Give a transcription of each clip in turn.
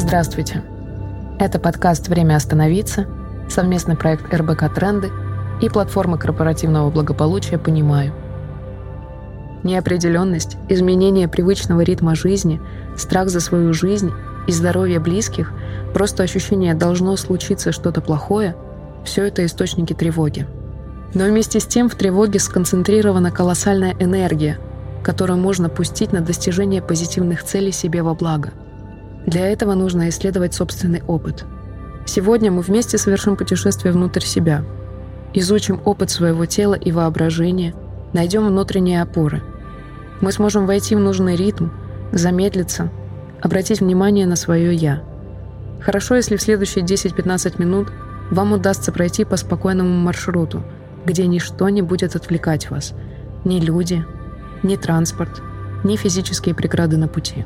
Здравствуйте. Это подкаст «Время остановиться», совместный проект РБК «Тренды» и платформа корпоративного благополучия «Понимаю». Неопределенность, изменение привычного ритма жизни, страх за свою жизнь и здоровье близких, просто ощущение «должно случиться что-то плохое» – все это источники тревоги. Но вместе с тем в тревоге сконцентрирована колоссальная энергия, которую можно пустить на достижение позитивных целей себе во благо. Для этого нужно исследовать собственный опыт. Сегодня мы вместе совершим путешествие внутрь себя, изучим опыт своего тела и воображения, найдем внутренние опоры. Мы сможем войти в нужный ритм, замедлиться, обратить внимание на свое «я». Хорошо, если в следующие 10-15 минут вам удастся пройти по спокойному маршруту, где ничто не будет отвлекать вас, ни люди, ни транспорт, ни физические преграды на пути.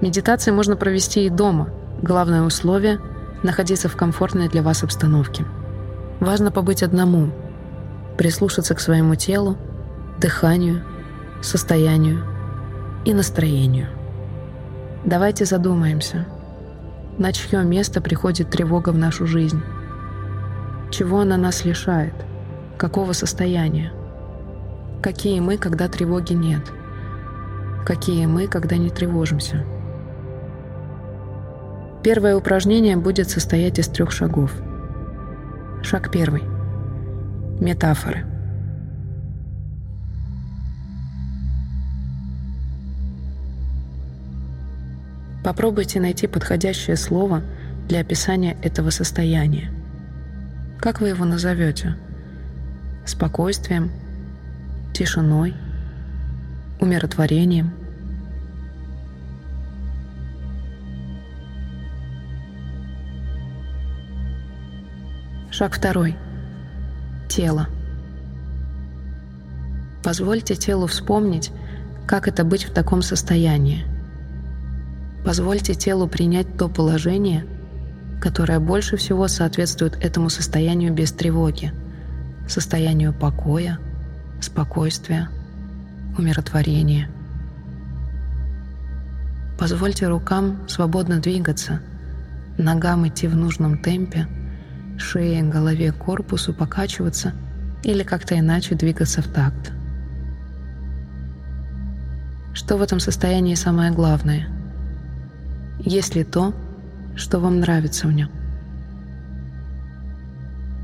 Медитации можно провести и дома. Главное условие – находиться в комфортной для вас обстановке. Важно побыть одному, прислушаться к своему телу, дыханию, состоянию и настроению. Давайте задумаемся, на чье место приходит тревога в нашу жизнь, чего она нас лишает, какого состояния. Какие мы, когда тревоги нет? Какие мы, когда не тревожимся? Первое упражнение будет состоять из трех шагов. Шаг первый. Метафоры. Попробуйте найти подходящее слово для описания этого состояния. Как вы его назовете? Спокойствием, тишиной, умиротворением. Шаг второй. Тело. Позвольте телу вспомнить, как это быть в таком состоянии. Позвольте телу принять то положение, которое больше всего соответствует этому состоянию без тревоги, состоянию покоя, спокойствия, умиротворения. Позвольте рукам свободно двигаться, ногам идти в нужном темпе, шее, голове, корпусу покачиваться или как-то иначе двигаться в такт. Что в этом состоянии самое главное? Есть ли то, что вам нравится в нем?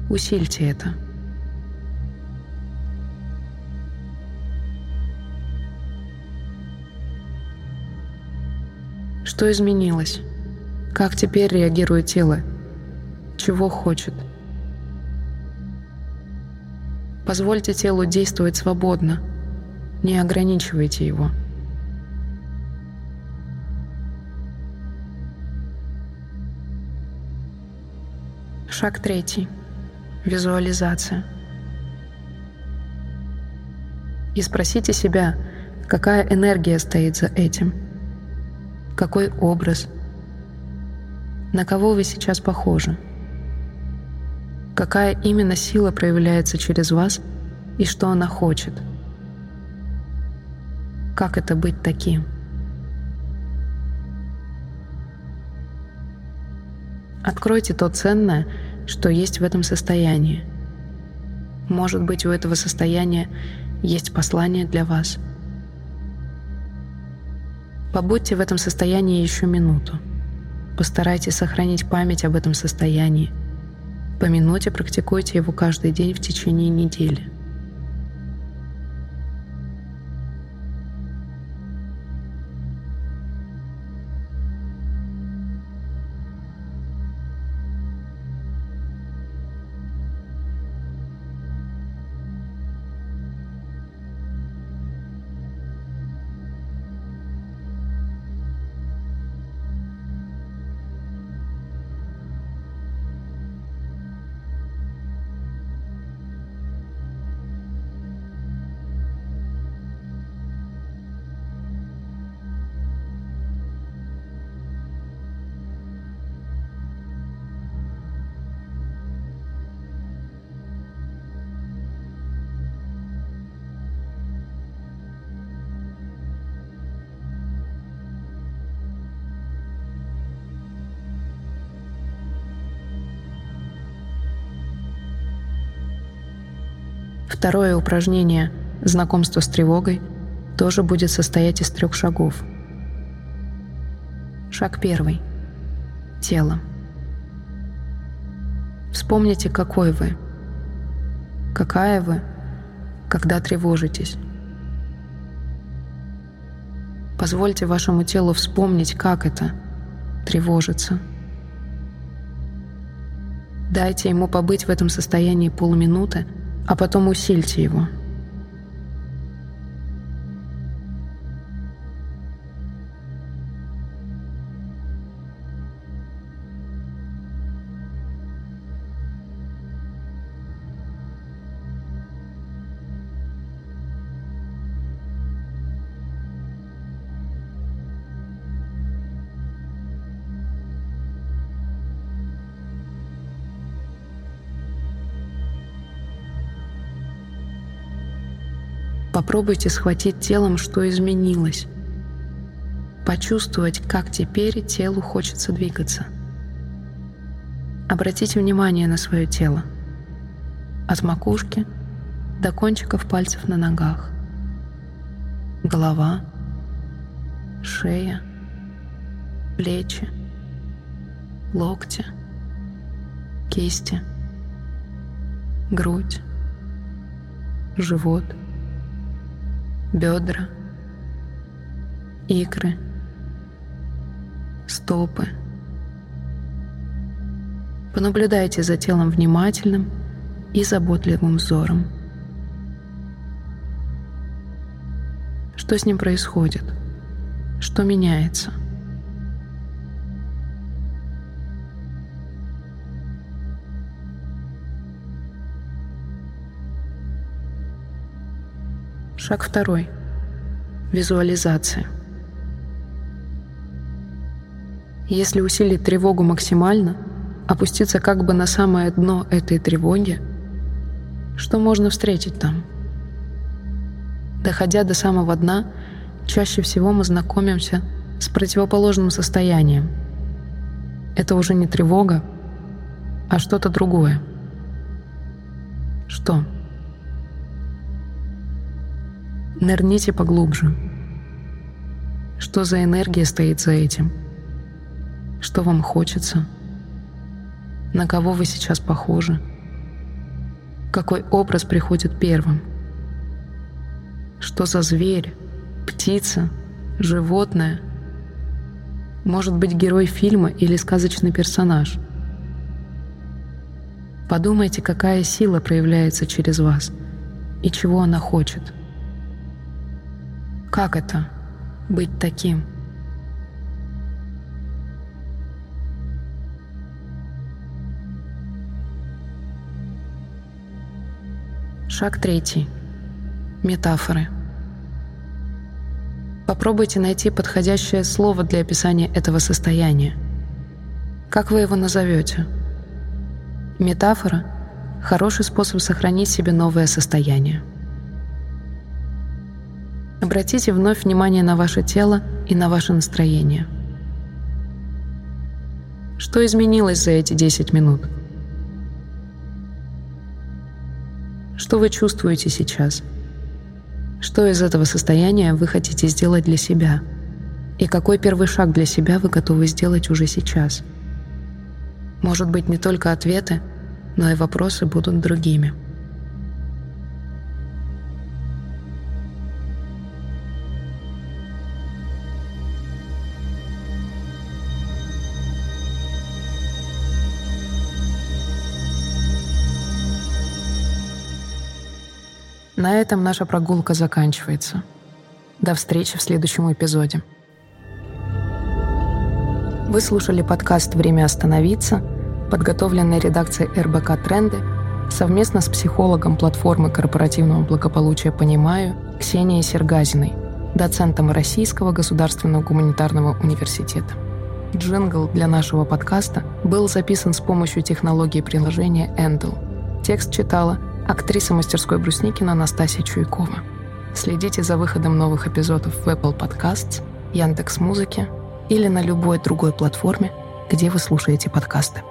Усильте это – Что изменилось? Как теперь реагирует тело? Чего хочет? Позвольте телу действовать свободно. Не ограничивайте его. Шаг третий. Визуализация. И спросите себя, какая энергия стоит за этим – какой образ? На кого вы сейчас похожи? Какая именно сила проявляется через вас и что она хочет? Как это быть таким? Откройте то ценное, что есть в этом состоянии. Может быть, у этого состояния есть послание для вас – Побудьте в этом состоянии еще минуту. Постарайтесь сохранить память об этом состоянии. По минуте практикуйте его каждый день в течение недели. Второе упражнение «Знакомство с тревогой» тоже будет состоять из трех шагов. Шаг первый. Тело. Вспомните, какой вы. Какая вы, когда тревожитесь. Позвольте вашему телу вспомнить, как это — тревожиться. Дайте ему побыть в этом состоянии полминуты, а потом усильте его — Попробуйте схватить телом, что изменилось. Почувствовать, как теперь телу хочется двигаться. Обратите внимание на свое тело. От макушки до кончиков пальцев на ногах. Голова, шея, плечи, локти, кисти, грудь, живот – бедра, икры, стопы. Понаблюдайте за телом внимательным и заботливым взором. Что с ним происходит? Что меняется? Шаг второй. Визуализация. Если усилить тревогу максимально, опуститься как бы на самое дно этой тревоги, что можно встретить там? Доходя до самого дна, чаще всего мы знакомимся с противоположным состоянием. Это уже не тревога, а что-то другое. Что? Нырните поглубже. Что за энергия стоит за этим? Что вам хочется? На кого вы сейчас похожи? Какой образ приходит первым? Что за зверь, птица, животное? Может быть, герой фильма или сказочный персонаж? Подумайте, какая сила проявляется через вас и чего она хочет – как это — быть таким? Шаг третий. Метафоры. Попробуйте найти подходящее слово для описания этого состояния. Как вы его назовете? Метафора — хороший способ сохранить себе новое состояние. Обратите вновь внимание на ваше тело и на ваше настроение. Что изменилось за эти 10 минут? Что вы чувствуете сейчас? Что из этого состояния вы хотите сделать для себя? И какой первый шаг для себя вы готовы сделать уже сейчас? Может быть, не только ответы, но и вопросы будут другими. На этом наша прогулка заканчивается. До встречи в следующем эпизоде. Вы слушали подкаст «Время остановиться», подготовленный редакцией РБК «Тренды» совместно с психологом платформы корпоративного благополучия «Понимаю» Ксенией Сергазиной, доцентом Российского государственного гуманитарного университета. Джингл для нашего подкаста был записан с помощью технологии приложения Endel. Текст читала актриса мастерской Брусникина Анастасия Чуйкова. Следите за выходом новых эпизодов в Apple Podcasts, Яндекс Музыке или на любой другой платформе, где вы слушаете подкасты.